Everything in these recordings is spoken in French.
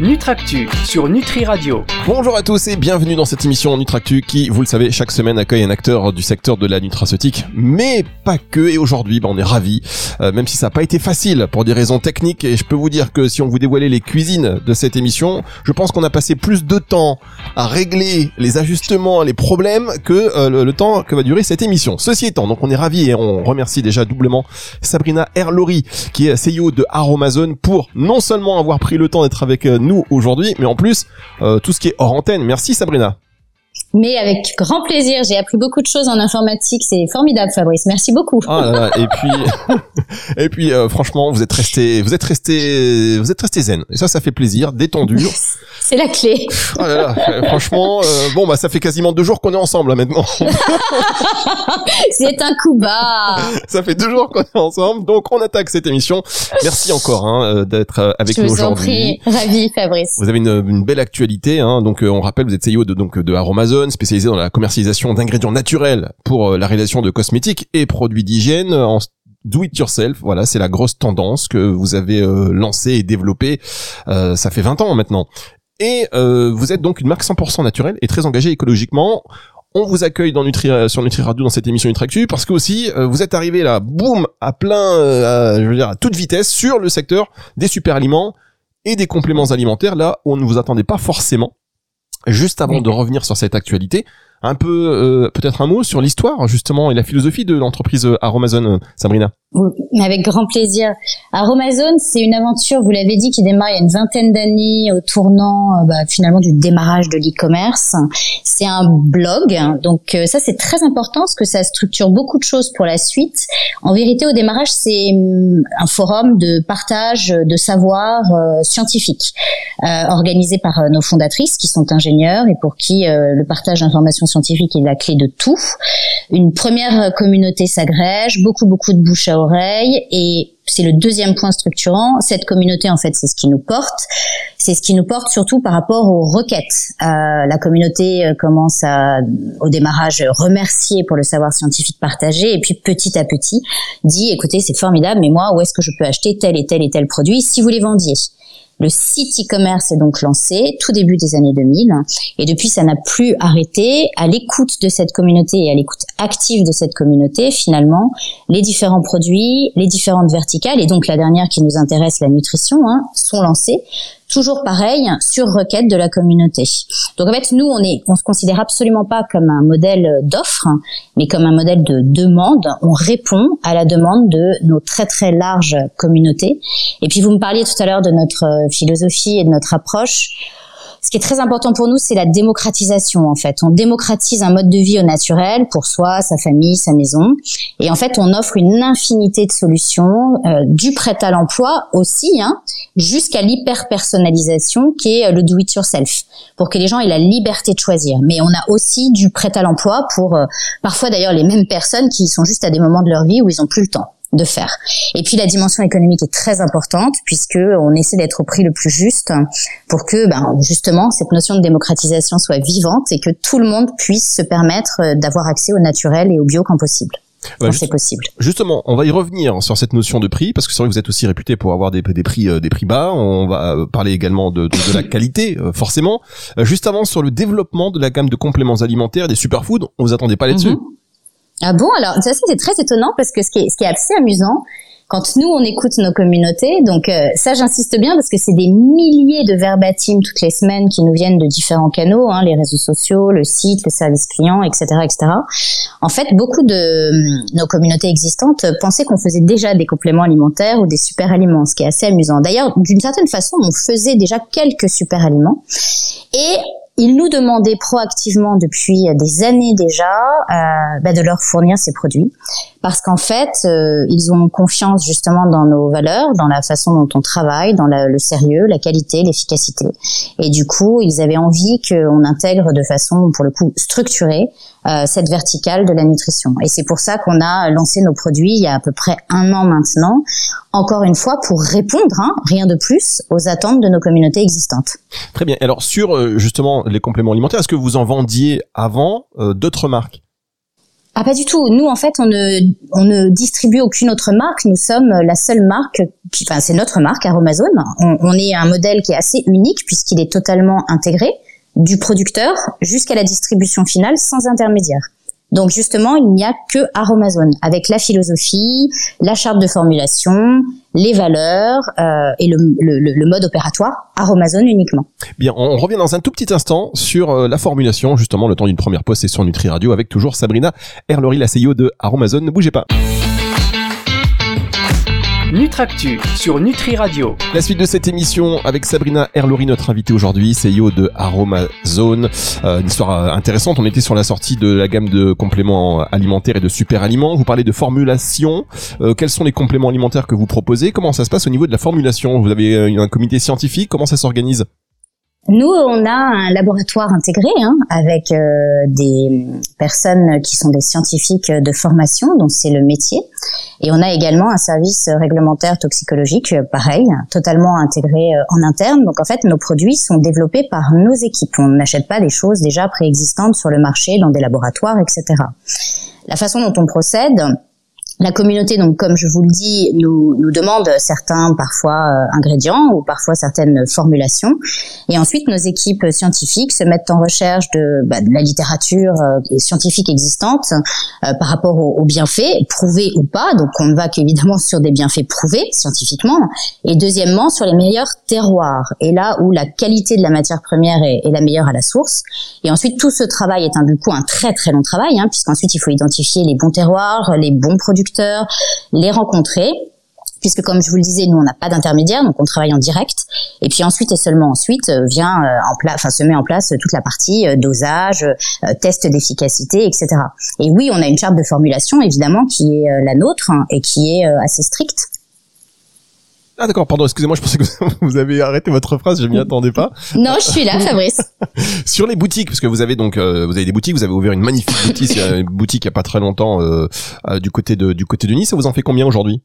Nutractu sur Nutri Radio. Bonjour à tous et bienvenue dans cette émission Nutractu qui, vous le savez, chaque semaine accueille un acteur du secteur de la nutraceutique, mais pas que. Et aujourd'hui, bah, on est ravis, euh, même si ça n'a pas été facile pour des raisons techniques. Et je peux vous dire que si on vous dévoilait les cuisines de cette émission, je pense qu'on a passé plus de temps à régler les ajustements, les problèmes que euh, le, temps que va durer cette émission. Ceci étant, donc on est ravis et on remercie déjà doublement Sabrina Erlori, qui est CEO de Aromazone, pour non seulement avoir pris le temps d'être avec nous nous aujourd'hui, mais en plus euh, tout ce qui est hors antenne. Merci Sabrina. Mais avec grand plaisir, j'ai appris beaucoup de choses en informatique, c'est formidable Fabrice, merci beaucoup. Ah et puis et puis euh, franchement, vous êtes resté vous êtes resté vous êtes resté zen. Et ça ça fait plaisir, détendu. C'est la clé. Là là, franchement, euh, bon bah ça fait quasiment deux jours qu'on est ensemble là maintenant. C'est un coup bas. Ça fait deux jours qu'on est ensemble, donc on attaque cette émission. Merci encore hein, euh, d'être euh, avec nous aujourd'hui. Ravi, Fabrice. Vous avez une, une belle actualité, hein, donc on rappelle vous êtes CEO de donc de Aromazone, spécialisé dans la commercialisation d'ingrédients naturels pour la réalisation de cosmétiques et produits d'hygiène en do it yourself, voilà, c'est la grosse tendance que vous avez euh, lancée et développée. Euh, ça fait 20 ans maintenant. Et euh, vous êtes donc une marque 100% naturelle et très engagée écologiquement. On vous accueille dans Nutri, sur Nutri Radio dans cette émission Nutractu parce que aussi euh, vous êtes arrivé là, boum, à plein, euh, je veux dire à toute vitesse sur le secteur des super aliments et des compléments alimentaires là où on ne vous attendait pas forcément. Juste avant de revenir sur cette actualité, un peu euh, peut-être un mot sur l'histoire justement et la philosophie de l'entreprise euh, Aromazone, euh, Sabrina. Avec grand plaisir. Aromazone, c'est une aventure, vous l'avez dit, qui démarre il y a une vingtaine d'années au tournant bah, finalement du démarrage de l'e-commerce. C'est un blog, donc ça c'est très important parce que ça structure beaucoup de choses pour la suite. En vérité, au démarrage, c'est hum, un forum de partage de savoir scientifique organisé par nos fondatrices qui sont ingénieurs et pour qui le partage d'informations scientifique est la clé de tout. Une première communauté s'agrège, beaucoup beaucoup de bouche à oreille et c'est le deuxième point structurant. Cette communauté, en fait, c'est ce qui nous porte. C'est ce qui nous porte surtout par rapport aux requêtes. Euh, la communauté euh, commence à, au démarrage, remercier pour le savoir scientifique partagé, et puis petit à petit dit, écoutez, c'est formidable, mais moi, où est-ce que je peux acheter tel et tel et tel produit? Si vous les vendiez le site e-commerce est donc lancé tout début des années 2000 et depuis ça n'a plus arrêté. À l'écoute de cette communauté et à l'écoute active de cette communauté, finalement, les différents produits, les différentes verticales et donc la dernière qui nous intéresse, la nutrition, hein, sont lancés toujours pareil sur requête de la communauté. Donc en fait, nous, on est, on se considère absolument pas comme un modèle d'offre, mais comme un modèle de demande. On répond à la demande de nos très très larges communautés. Et puis vous me parliez tout à l'heure de notre philosophie et de notre approche ce qui est très important pour nous, c'est la démocratisation en fait. On démocratise un mode de vie au naturel pour soi, sa famille, sa maison, et en fait, on offre une infinité de solutions, euh, du prêt à l'emploi aussi, hein, jusqu'à l'hyper personnalisation qui est euh, le do it yourself, pour que les gens aient la liberté de choisir. Mais on a aussi du prêt à l'emploi pour euh, parfois d'ailleurs les mêmes personnes qui sont juste à des moments de leur vie où ils ont plus le temps de faire. Et puis la dimension économique est très importante puisque on essaie d'être au prix le plus juste pour que ben, justement cette notion de démocratisation soit vivante et que tout le monde puisse se permettre euh, d'avoir accès au naturel et au bio quand possible. c'est possible. Justement, on va y revenir sur cette notion de prix parce que c'est vrai que vous êtes aussi réputé pour avoir des, des prix euh, des prix bas. On va euh, parler également de, de, la qualité, forcément. Juste avant sur le développement de la gamme de compléments alimentaires des superfoods, on vous attendait pas là-dessus. Mhm. Ah bon Alors, ça c'est très étonnant parce que ce qui est, ce qui est assez amusant, quand nous on écoute nos communautés, donc euh, ça j'insiste bien parce que c'est des milliers de verbatim toutes les semaines qui nous viennent de différents canaux, hein, les réseaux sociaux, le site, le service client, etc., etc. En fait, beaucoup de hum, nos communautés existantes pensaient qu'on faisait déjà des compléments alimentaires ou des super aliments, ce qui est assez amusant. D'ailleurs, d'une certaine façon, on faisait déjà quelques super aliments et ils nous demandaient proactivement depuis des années déjà euh, bah, de leur fournir ces produits parce qu'en fait euh, ils ont confiance justement dans nos valeurs, dans la façon dont on travaille, dans le sérieux, la qualité, l'efficacité et du coup ils avaient envie qu'on intègre de façon pour le coup structurée euh, cette verticale de la nutrition. Et c'est pour ça qu'on a lancé nos produits il y a à peu près un an maintenant, encore une fois pour répondre, hein, rien de plus, aux attentes de nos communautés existantes. Très bien. Alors sur euh, justement les compléments alimentaires, est-ce que vous en vendiez avant euh, d'autres marques? Ah pas du tout. Nous en fait on ne on ne distribue aucune autre marque. Nous sommes la seule marque. enfin c'est notre marque Aromazone. On, on est un modèle qui est assez unique puisqu'il est totalement intégré du producteur jusqu'à la distribution finale sans intermédiaire. Donc justement, il n'y a que Aromazone avec la philosophie, la charte de formulation, les valeurs euh, et le, le, le, mode opératoire Aromazone uniquement. Bien, on revient dans un tout petit instant sur euh, la formulation, justement le temps d'une première pause, c'est sur Nutri Radio avec toujours Sabrina Erlery, la CEO de Aromazone. Ne bougez pas. Nutractu sur Nutri Radio. La suite de cette émission avec Sabrina Erlori, notre invitée aujourd'hui, CEO de Aromazone. Euh, une histoire euh, intéressante. On était sur la sortie de la gamme de compléments alimentaires et de super aliments. Vous parlez de formulation. Euh, quels sont les compléments alimentaires que vous proposez? Comment ça se passe au niveau de la formulation? Vous avez un comité scientifique Comment ça s'organise? Nous, on a un laboratoire intégré hein, avec euh, des personnes qui sont des scientifiques de formation, dont c'est le métier. Et on a également un service réglementaire toxicologique, pareil, totalement intégré euh, en interne. Donc en fait, nos produits sont développés par nos équipes. On n'achète pas des choses déjà préexistantes sur le marché dans des laboratoires, etc. La façon dont on procède, la communauté, donc comme je vous le dis, nous, nous demande certains parfois euh, ingrédients ou parfois certaines formulations, et ensuite nos équipes scientifiques se mettent en recherche de, bah, de la littérature euh, scientifique existante euh, par rapport aux, bienfaits, prouvés ou pas. Donc on ne va qu'évidemment sur des bienfaits prouvés scientifiquement, et deuxièmement sur les meilleurs terroirs, et là où la qualité de la matière première est, est la meilleure à la source. Et ensuite tout ce travail est un du coup un très très long travail, hein, puisqu'ensuite il faut identifier les bons terroirs, les bons producteurs les rencontrer puisque comme je vous le disais, nous on n'a pas d'intermédiaire, donc on travaille en direct. Et puis ensuite et seulement ensuite euh, vient euh, en place, enfin se met en place toute la partie euh, dosage, test d'efficacité, etc. Et oui, on a une charte de formulation évidemment qui est la nôtre hein, et qui est assez stricte. Ah d'accord, pardon, excusez-moi, je pensais que vous avez arrêté votre phrase, je m'y attendais pas. Non, je suis là, Fabrice. Sur les boutiques, parce que vous avez donc vous avez des boutiques, vous avez ouvert une magnifique boutique, une boutique il y a pas très longtemps du côté de du côté de Nice. Ça vous en fait combien aujourd'hui?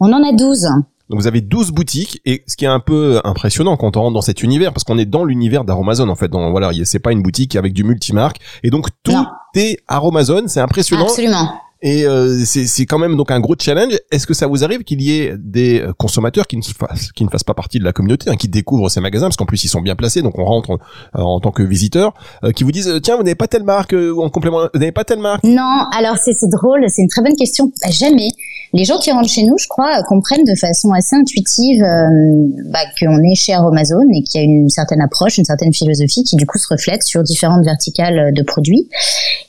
On en a 12. Donc vous avez 12 boutiques et ce qui est un peu impressionnant quand on rentre dans cet univers parce qu'on est dans l'univers d'Aromazone en fait. Donc voilà, c'est pas une boutique avec du multimarque et donc tout est Aromazone, c'est impressionnant. Absolument. Et euh, c'est quand même donc un gros challenge. Est-ce que ça vous arrive qu'il y ait des euh, consommateurs qui ne fassent qui ne fassent pas partie de la communauté, hein, qui découvrent ces magasins? Parce qu'en plus ils sont bien placés, donc on rentre euh, en tant que visiteur, qui vous disent tiens vous n'avez pas telle marque ou en complément vous n'avez pas telle marque Non, alors c'est drôle, c'est une très bonne question. Jamais les gens qui rentrent chez nous, je crois, comprennent de façon assez intuitive bah, qu'on est chez Aromazone et qu'il y a une certaine approche, une certaine philosophie qui du coup se reflète sur différentes verticales de produits.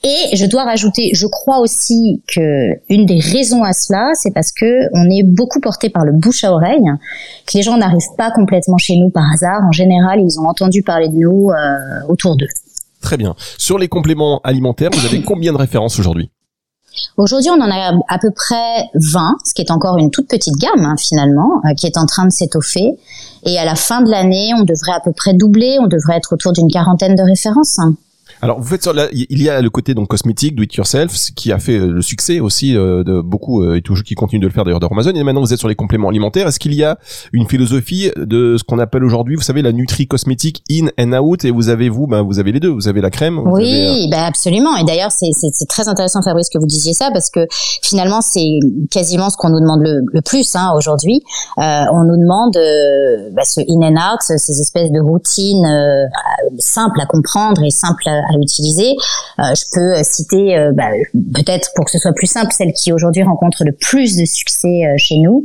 Et je dois rajouter, je crois aussi que une des raisons à cela, c'est parce que on est beaucoup porté par le bouche à oreille, que les gens n'arrivent pas complètement chez nous par hasard. En général, ils ont entendu parler de nous euh, autour d'eux. Très bien. Sur les compléments alimentaires, vous avez combien de références aujourd'hui? Aujourd'hui, on en a à peu près 20, ce qui est encore une toute petite gamme hein, finalement, euh, qui est en train de s'étoffer. Et à la fin de l'année, on devrait à peu près doubler, on devrait être autour d'une quarantaine de références. Alors vous faites sur il y a le côté donc cosmétique, do it yourself, qui a fait euh, le succès aussi euh, de beaucoup euh, et toujours qui continue de le faire d'ailleurs d'Amazon. Et maintenant vous êtes sur les compléments alimentaires. Est-ce qu'il y a une philosophie de ce qu'on appelle aujourd'hui, vous savez, la nutri cosmétique in and out? Et vous avez vous, ben vous avez les deux. Vous avez la crème. oui, ben absolument. Et d'ailleurs c'est c'est très intéressant Fabrice que vous disiez ça parce que finalement c'est quasiment ce qu'on nous demande le, le plus hein, aujourd'hui. Euh, on nous demande bah, ce in and out, ces espèces de routines simples à comprendre et simples à à utiliser. Euh, je peux euh, citer, euh, bah, peut-être pour que ce soit plus simple, celle qui aujourd'hui rencontre le plus de succès chez nous,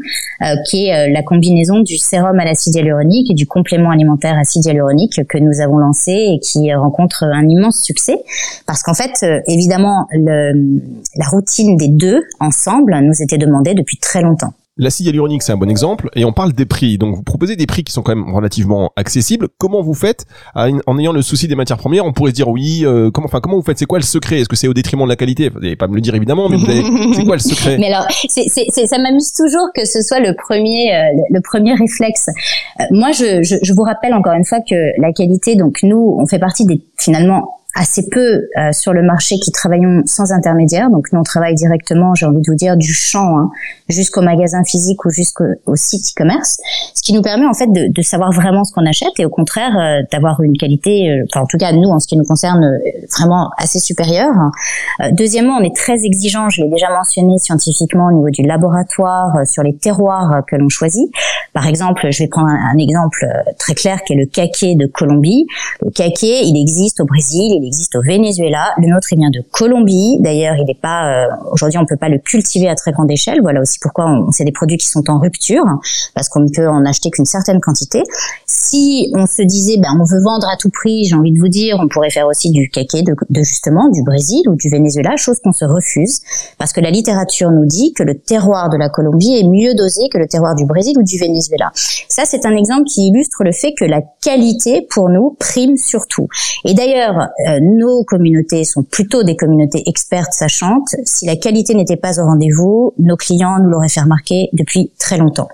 qui est la combinaison du sérum à l'acide hyaluronique et du complément alimentaire acide hyaluronique que nous avons lancé et qui rencontre un immense succès. Parce qu'en fait, évidemment, la routine des deux ensemble nous était demandée depuis très longtemps. L'acide hyaluronique, c'est un bon exemple, et on parle des prix. Donc, vous proposez des prix qui sont quand même relativement accessibles. Comment vous faites en ayant le souci des matières premières On pourrait se dire oui. Euh, comment, enfin, comment vous faites? C'est quoi le secret? Est-ce que c'est au détriment de la qualité? Vous n'allez pas me le dire évidemment, mais c'est quoi le secret? Mais alors, c'est, ça m'amuse toujours que ce soit le premier, euh, le premier réflexe. Euh, moi, je, je, je vous rappelle encore une fois que la qualité. Donc, nous, on fait partie des finalement assez peu euh, sur le marché qui travaillons sans intermédiaire. Donc nous on travaille directement, j'ai envie de vous dire, du champ hein, jusqu'au magasin physique ou jusqu'au site e-commerce, ce qui nous permet en fait de, de savoir vraiment ce qu'on achète et au contraire euh, d'avoir une qualité, euh, en tout cas nous en ce qui nous concerne, vraiment assez supérieure. deuxièmement, on est très exigeant, je l'ai déjà mentionné scientifiquement au niveau du laboratoire sur les terroirs que l'on choisit. Par exemple, je vais prendre un, exemple très clair qui est le caquet de Colombie. Le caquet, il existe au Brésil, il existe au Venezuela. Le nôtre, il vient de Colombie. D'ailleurs, il n'est pas euh, aujourd'hui, on peut pas le cultiver à très grande échelle. Voilà aussi pourquoi c'est des produits qui sont en rupture parce qu'on ne peut en acheter qu'une certaine quantité. Si on se disait, ben, on veut vendre à tout prix, j'ai envie de vous dire, on pourrait faire aussi du caquet de justement du Brésil ou du Venezuela, chose qu'on se refuse parce que la littérature nous dit que le terroir de la Colombie est mieux dosé que le terroir du Brésil ou du Venezuela. Ça, c'est un exemple qui illustre le fait que la qualité pour nous prime surtout. Et d'ailleurs, euh, nos communautés sont plutôt des communautés expertes sachantes. Si la qualité n'était pas au rendez-vous, nos clients nous l'auraient fait remarquer depuis très longtemps.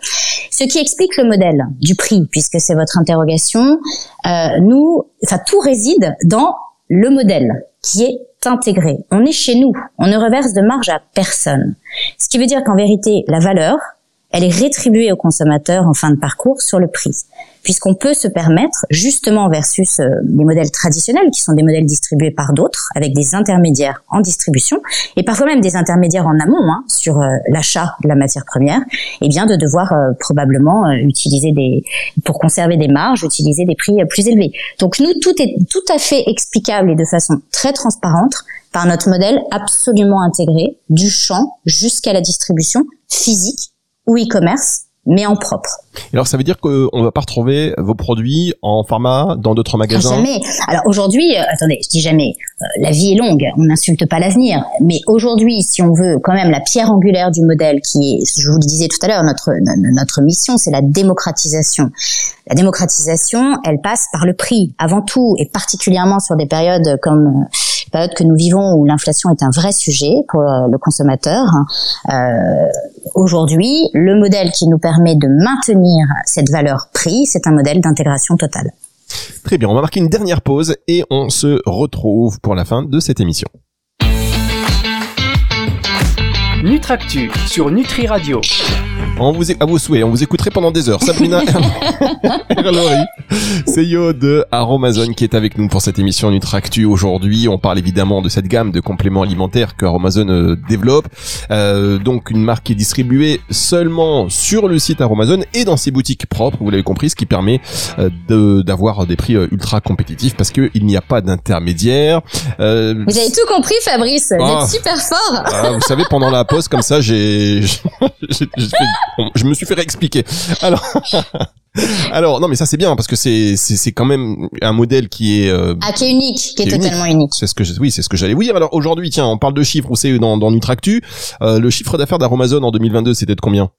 Ce qui explique le modèle du prix, puisque c'est votre interrogation. Euh, nous, enfin, tout réside dans le modèle qui est intégré. On est chez nous. On ne reverse de marge à personne. Ce qui veut dire qu'en vérité, la valeur, elle est rétribuée au consommateur en fin de parcours sur le prix puisqu'on peut se permettre, justement versus euh, les modèles traditionnels, qui sont des modèles distribués par d'autres, avec des intermédiaires en distribution, et parfois même des intermédiaires en amont hein, sur euh, l'achat de la matière première, eh bien de devoir euh, probablement utiliser des, pour conserver des marges, utiliser des prix plus élevés. Donc nous, tout est tout à fait explicable et de façon très transparente par notre modèle absolument intégré, du champ jusqu'à la distribution physique ou e-commerce mais en propre. Alors ça veut dire qu'on ne va pas retrouver vos produits en pharma dans d'autres magasins? Jamais. Alors aujourd'hui, euh, attendez, je dis jamais, euh, la vie est longue, on n'insulte pas l'avenir, mais aujourd'hui, si on veut quand même la pierre angulaire du modèle qui est, je vous le disais tout à l'heure, notre notre mission, c'est la démocratisation. La démocratisation, elle passe par le prix avant tout, et particulièrement sur des périodes comme euh, période que nous vivons où l'inflation est un vrai sujet pour le consommateur. Euh, Aujourd'hui, le modèle qui nous permet de maintenir cette valeur prix, c'est un modèle d'intégration totale. Très bien, on va marquer une dernière pause et on se retrouve pour la fin de cette émission. Nutractu sur Nutri Radio. On vous à vos souhaits, on vous écouterait pendant des heures. Sabrina Erlori, CEO de Aromazone qui est avec nous pour cette émission Nutractu aujourd'hui. On parle évidemment de cette gamme de compléments alimentaires que Aromazone euh, développe. Euh, donc une marque qui est distribuée seulement sur le site Aromazone et dans ses boutiques propres, vous l'avez compris, ce qui permet euh, d'avoir des prix euh, ultra compétitifs parce qu'il n'y a pas d'intermédiaire. Euh, vous avez tout compris Fabrice, vous êtes ah. super fort. Ah, vous savez, pendant la pause comme ça, j'ai je me suis fait réexpliquer. Alors, alors non, mais ça c'est bien parce que c'est c'est quand même un modèle qui est euh, ah qui est unique, qui, est, totalement unique. C'est ce que oui, c'est ce que j'allais vous dire. Alors aujourd'hui, tiens, on parle de chiffres. On sait dans dans Nutractu, euh, le chiffre d'affaires d'Aromazone en 2022, c'était de combien?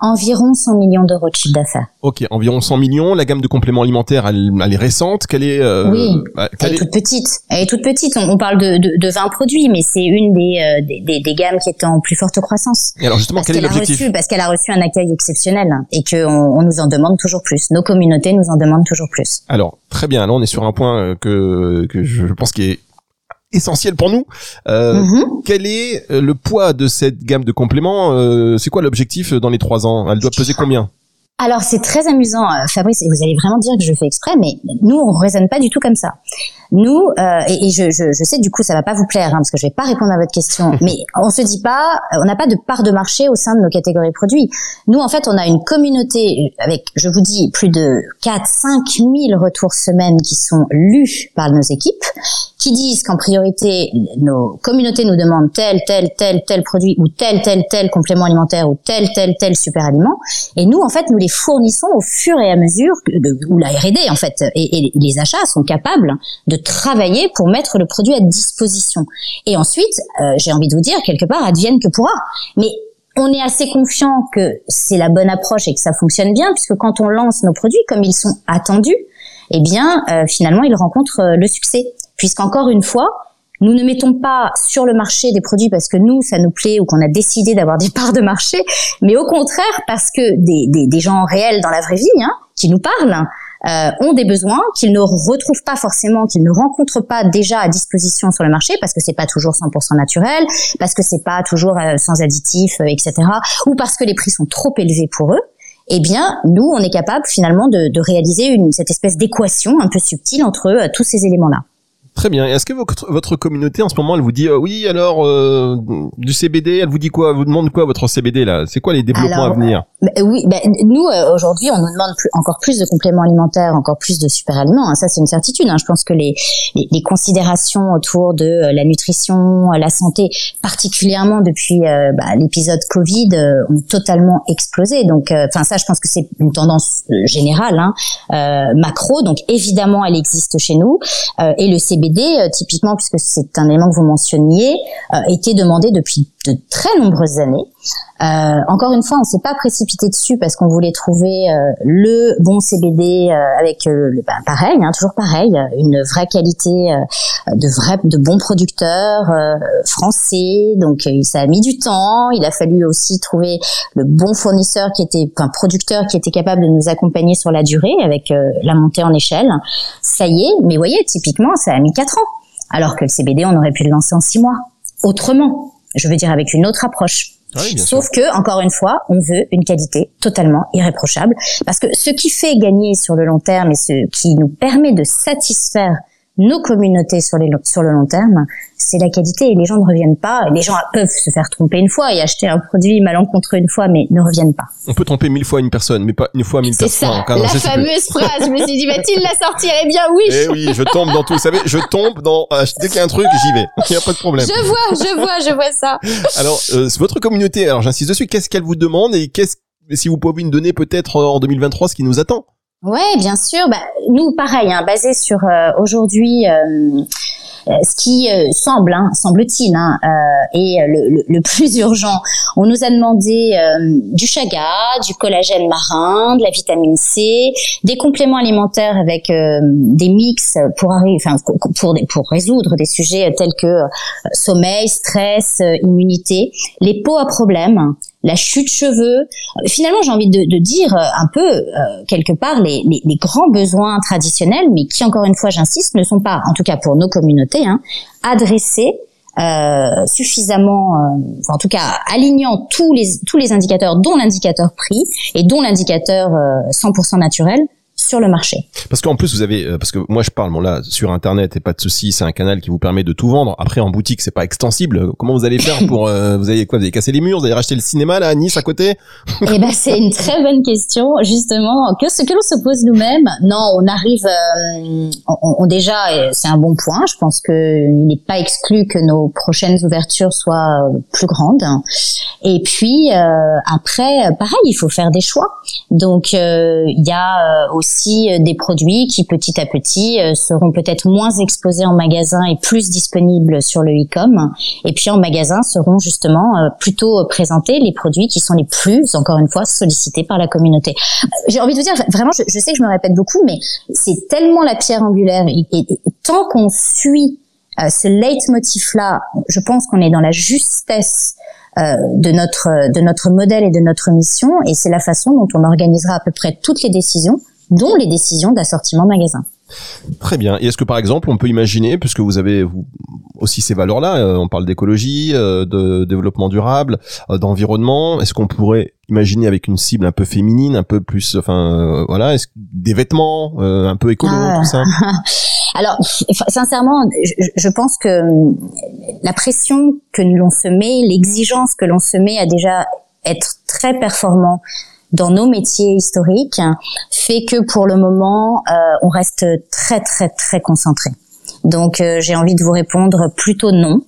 Environ 100 millions d'euros de chiffre d'affaires. Ok, environ 100 millions. La gamme de compléments alimentaires, elle, elle est récente. Quelle est euh, Oui, bah, elle est, toute petite. Elle est toute petite. On, parle de, de, de 20 produits, mais c'est une des, euh, des, des, gammes qui est en plus forte croissance. Et alors justement, quel est l'objectif Parce qu'elle a reçu un accueil exceptionnel et qu'on on nous en demande toujours plus. Nos communautés nous en demandent toujours plus. Alors très bien. Là, on est sur un point euh, que que je pense qui est essentiel pour nous. Euh, mhm. Quel est euh, le poids de cette gamme de compléments euh, C'est quoi l'objectif dans les trois ans? Elle doit peser combien? Alors c'est très amusant, Fabrice, et vous allez vraiment dire que je fais exprès, mais nous on raisonne pas du tout comme ça. Nous, euh, et, je, je, je, sais du coup ça va pas vous plaire hein, parce que je vais pas répondre à votre question, mais on se dit pas, on n'a pas de part de marché au sein de nos catégories produits. Nous en fait on a une communauté avec, je vous dis, plus de 4 5 000 retours semaine qui sont lus par nos équipes, qui disent qu'en priorité nos communautés nous demandent tel tel tel tel produit ou tel tel tel complément alimentaire ou tel tel tel super aliment, et nous en fait nous les fournissons au fur et à mesure où la R&D en fait et, et les achats sont capables de travailler pour mettre le produit à disposition. Et ensuite, euh, j'ai envie de vous dire, quelque part, advienne que pourra. Mais on est assez confiant que c'est la bonne approche et que ça fonctionne bien, puisque quand on lance nos produits comme ils sont attendus, eh bien, euh, finalement, ils rencontrent euh, le succès. Puisqu'encore une fois, nous ne mettons pas sur le marché des produits parce que nous, ça nous plaît ou qu'on a décidé d'avoir des parts de marché, mais au contraire parce que des, des, des gens réels dans la vraie vie, hein, qui nous parlent, euh, ont des besoins qu'ils ne retrouvent pas forcément, qu'ils ne rencontrent pas déjà à disposition sur le marché parce que c'est pas toujours 100% naturel, parce que c'est pas toujours euh, sans additifs, euh, etc. Ou parce que les prix sont trop élevés pour eux eh bien, nous, on est capable finalement de, de réaliser une, cette espèce d'équation un peu subtile entre euh, tous ces éléments-là. Très bien. Est-ce que votre, votre, communauté en ce moment, elle vous dit euh, oui alors euh, du CBD, elle vous dit quoi Elle vous demande quoi votre CBD là? C'est quoi les développements à venir? bah, Oui, bah, nous euh, aujourd'hui, on nous demande plus, encore plus de compléments alimentaires, encore plus de super aliments. Hein. Ça, c'est une certitude. Hein. Je pense que les, les, les, considérations autour de la nutrition, la santé, particulièrement depuis bah, l'épisode Covid, ont totalement explosé. Donc, enfin ça, je pense que c'est une tendance générale, hein, macro. Donc évidemment, elle existe chez nous et le CBD Euh, typiquement, puisque c'est un élément que vous mentionniez, euh, était demandé depuis de très nombreuses années. Euh, encore une fois, on s'est pas précipité dessus parce qu'on voulait trouver euh, le bon CBD euh, avec le ben, pareil, hein, toujours pareil, une vraie qualité de vrais, de bons producteurs français. Donc ça a mis du temps. Il a fallu aussi trouver le bon fournisseur qui était, un producteur qui était capable de nous accompagner sur la durée avec la montée en échelle. Ça y est, mais voyez, typiquement, ça a mis quatre ans. Alors que le CBD, on aurait pu le lancer en six mois. Autrement, je veux dire avec une autre approche. Sauf que, encore une fois, on veut une qualité totalement irréprochable. Parce que ce qui fait gagner sur le long terme et ce qui nous permet de satisfaire nos communautés sur, les, sur le long terme, c'est la qualité et les gens ne reviennent pas. Les gens peuvent se faire tromper une fois et acheter un produit malencontreux une fois, mais ne reviennent pas. On peut tromper mille fois une personne, mais pas une fois mille personnes. C'est ça, la fameuse phrase. Je me suis dit, va-t-il la sortir Eh bien oui. Eh oui, je tombe dans tout. Vous savez, je tombe dans euh, dès qu'il y a un truc, j'y vais. Il n'y a pas de problème. Je vois, je vois, je vois ça. Alors, euh, votre communauté, alors j'insiste dessus, qu'est-ce qu'elle vous demande et qu'est-ce si vous pouvez nous donner peut-être en 2023 ce qui nous attend? Ouais, bien sûr. Bah, nous, pareil, hein, basé sur euh, aujourd'hui euh, ce qui euh, semble, hein, semble-t-il, hein, euh, est le, plus urgent. On nous a demandé du chaga, du collagène marin, de la vitamine C, des compléments alimentaires avec des mix pour enfin, pour, pour résoudre des sujets tels que sommeil, stress, immunité, les peaux à problème, la chute cheveux. Finalement, j'ai envie de, de, dire un peu euh, quelque part les, les, grands besoins traditionnels, mais qui, encore une fois, j'insiste, ne sont pas, en tout cas pour nos communautés, hein, adressés euh, suffisamment, euh, en tout cas alignant tous les tous les indicateurs, dont l'indicateur prix et dont l'indicateur 100% naturel sur le marché. Parce qu'en plus vous avez, euh, parce que moi je parle, bon là sur internet et pas de souci, c'est un canal qui vous permet de tout vendre. Après en boutique c'est pas extensible. Comment vous allez faire pour, euh, vous allez quoi, vous allez casser les murs, vous allez racheter le cinéma là à Nice à côté? Eh ben c'est une très bonne question justement que ce que l'on se pose nous-mêmes. Non, on arrive, euh, on, déjà c'est un bon point. Je pense que il n'est pas exclu que nos prochaines ouvertures soient plus grandes. Et puis après, pareil, il faut faire des choix. Donc il y a aussi euh, des produits qui petit à petit euh, seront peut-être moins exposés en magasin et plus disponibles sur le e-com. Et puis en magasin seront justement euh, plutôt présentés les produits qui sont les plus, encore une fois, sollicités par la communauté. J'ai envie de vous dire, vraiment, je, sais que je me répète beaucoup, mais c'est tellement la pierre angulaire. Et, tant qu'on suit ce leitmotiv-là, je pense qu'on est dans la justesse de notre de notre modèle et de notre mission et c'est la façon dont on organisera à peu près toutes les décisions dont les décisions d'assortiment magasin. Très bien. Et est-ce que par exemple, on peut imaginer, puisque vous avez aussi ces valeurs-là, euh, on parle d'écologie, euh, de développement durable, euh, d'environnement, est-ce qu'on pourrait imaginer avec une cible un peu féminine, un peu plus, enfin voilà, est-ce des vêtements un peu écolo, ah. tout ça? Alors, sincèrement, je, je, pense que la pression que l'on se met, l'exigence que l'on se met à déjà être très performant dans nos métiers historiques fait que pour le moment, euh, on reste très très très concentré. Donc euh, j'ai envie de vous répondre plutôt non.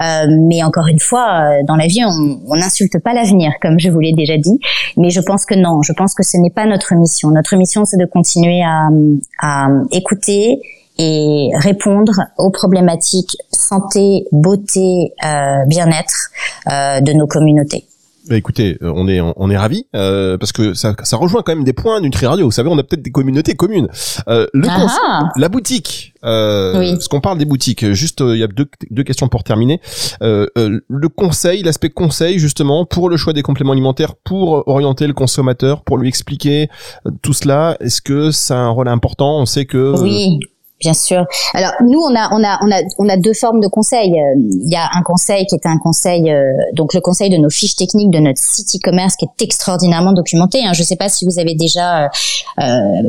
Euh, mais encore une fois, dans la vie, on n'insulte pas l'avenir, comme je vous l'ai déjà dit. Mais je pense que non, je pense que ce n'est pas notre mission. Notre mission, c'est de continuer à, à écouter et répondre aux problématiques santé, beauté, bien-être de nos communautés. Bah, écoutez, euh, on est on est ravis euh, parce que ça, ça rejoint quand même des points Nutri Radio. Vous savez, on a peut-être des communautés communes. Euh, le Ah ah. la boutique. Euh, Oui. Parce qu'on parle des boutiques. Juste, il y a deux, deux questions pour terminer. Le conseil, l'aspect conseil justement pour le choix des compléments alimentaires, pour orienter le consommateur, pour lui expliquer tout cela. Est-ce que ça a un rôle important? On sait que Oui, bien sûr. Alors nous, on a, on a, on a, on a deux formes de conseils. Euh, Il y a un conseil qui est un conseil, euh, donc le conseil de nos fiches techniques de notre site e-commerce qui est extraordinairement documenté. hein. Je ne sais pas si vous avez déjà, euh,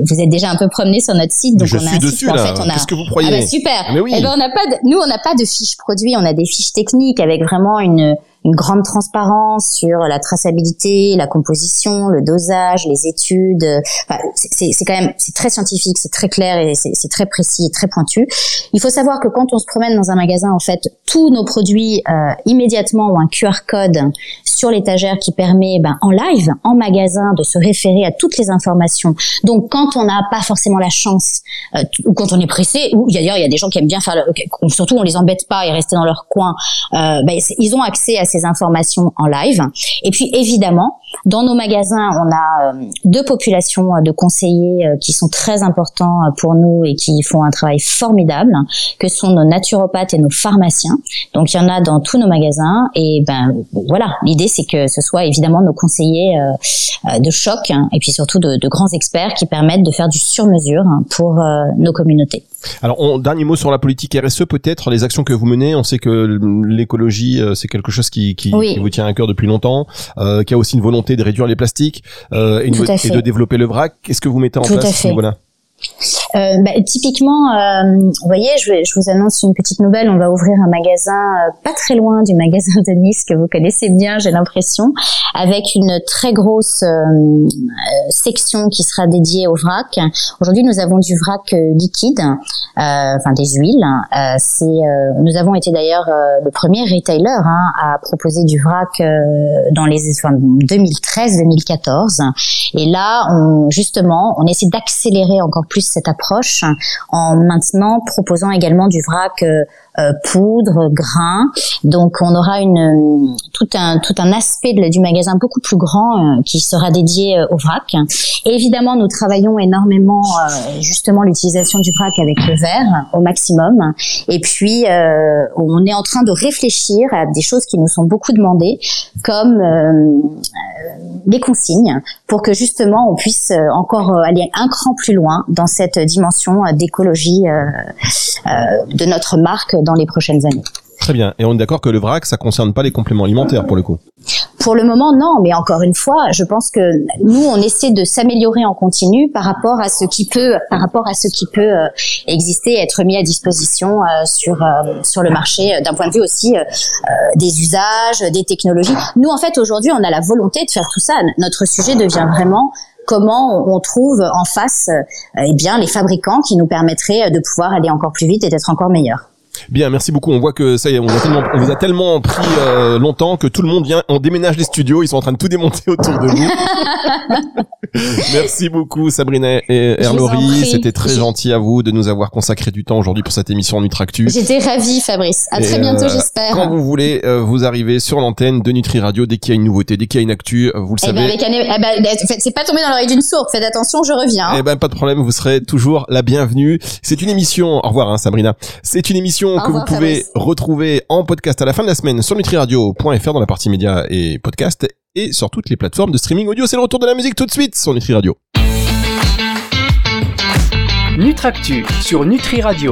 vous êtes déjà un peu promené sur notre site. Donc je on a suis un dessus site où, en là. fait, on a, Qu'est-ce que vous croyez? Ah bah super. Mais oui. Eh ben on n'a pas de, nous on n'a pas de fiches produits, on a des fiches techniques avec vraiment une une grande transparence sur la traçabilité, la composition, le dosage, les études. Enfin, c'est- quand même c'est très scientifique, c'est très clair et c'est très précis et très pointu. Il faut savoir que quand on se promène dans un magasin, en fait, tous nos produits euh, immédiatement ont un QR code sur l'étagère qui permet, ben, en live, en magasin, de se référer à toutes les informations. Donc, quand on n'a pas forcément la chance, euh, ou quand on est pressé, ou d'ailleurs, il y a des gens qui aiment bien faire, le, surtout on les embête pas et rester dans leur coin, euh, ben, ils ont accès à ces informations en live. Et puis, évidemment, dans nos magasins, on a euh, deux populations euh, de conseillers euh, qui sont très importants pour nous et qui font un travail formidable, que sont nos naturopathes et nos pharmaciens. Donc il y en a dans tous nos magasins et ben voilà, l'idée c'est que ce soit évidemment nos conseillers de choc hein, et puis surtout de, grands experts qui permettent de faire du sur-mesure hein, pour nos communautés. Alors, on, dernier mot sur la politique RSE, peut-être les actions que vous menez. On sait que l'écologie, c'est quelque chose qui, qui, Oui. qui vous tient à cœur depuis longtemps, euh, qui a aussi une volonté de réduire les plastiques euh, et, une- de développer le vrac. Qu'est-ce que vous mettez en Tout place à ce fait. niveau-là? Euh, bah, typiquement, euh, vous voyez, je, vous annonce une petite nouvelle. On va ouvrir un magasin euh, pas très loin du magasin de Nice que vous connaissez bien, j'ai l'impression, avec une très grosse section qui sera dédiée au vrac. Aujourd'hui, nous avons du vrac liquide, enfin des huiles. C'est, nous avons été d'ailleurs le premier retailer hein, à proposer du vrac dans les enfin, 2013-2014. Et là, justement, on essaie d'accélérer encore plus cette approche en maintenant proposant également du vrac euh, euh, poudre, grain. Donc, on aura une euh, tout un tout un aspect de- du magasin beaucoup plus grand euh, qui sera dédié euh, au vrac. Évidemment, nous travaillons énormément justement l'utilisation du vrac avec le verre au maximum. Et puis, on est en train de réfléchir à des choses qui nous sont beaucoup demandées, comme les consignes pour que justement on puisse euh, encore euh, aller un cran plus loin dans cette dimension euh, d'écologie de notre marque dans les prochaines années. Très bien. Et on est d'accord que le vrac, ça concerne pas les compléments alimentaires pour le coup. Pour le moment, non, mais encore une fois, je pense que nous, on essaie de s'améliorer en continu par rapport à ce qui peut, par rapport à ce qui peut euh, exister, être mis à disposition euh, sur euh, sur le marché, d'un point de vue aussi des usages, des technologies. Nous, en fait, aujourd'hui, on a la volonté de faire tout ça. Notre sujet devient vraiment comment on trouve en face, eh bien, les fabricants qui nous permettraient de pouvoir aller encore plus vite et d'être encore meilleurs. Bien, merci beaucoup. On voit que ça y est, on, a tellement, on vous a tellement pris euh, longtemps que tout le monde vient. On déménage les studios. Ils sont en train de tout démonter autour de vous. merci beaucoup, Sabrina et Erlori. C'était très gentil à vous de nous avoir consacré du temps aujourd'hui pour cette émission Nutractu. J'étais ravie, Fabrice. À Et, très bientôt, euh, j'espère. Quand vous voulez, euh, vous arrivez sur l'antenne de Nutri Radio dès qu'il y a une nouveauté, dès qu'il y a une actu, euh, vous le Eh ben, savez. avec un, eh ben, faites- c'est pas tombé dans l'oreille d'une sourde. Faites attention, je reviens. Eh ben pas de problème, vous serez toujours la bienvenue. C'est une émission. Au revoir, hein, Sabrina. C'est une émission Que vous pouvez retrouver en podcast à la fin de la semaine sur nutriradio.fr dans la partie médias et podcast et sur toutes les plateformes de streaming audio. C'est le retour de la musique tout de suite sur Nutri Radio. Nutractu sur Nutri Radio.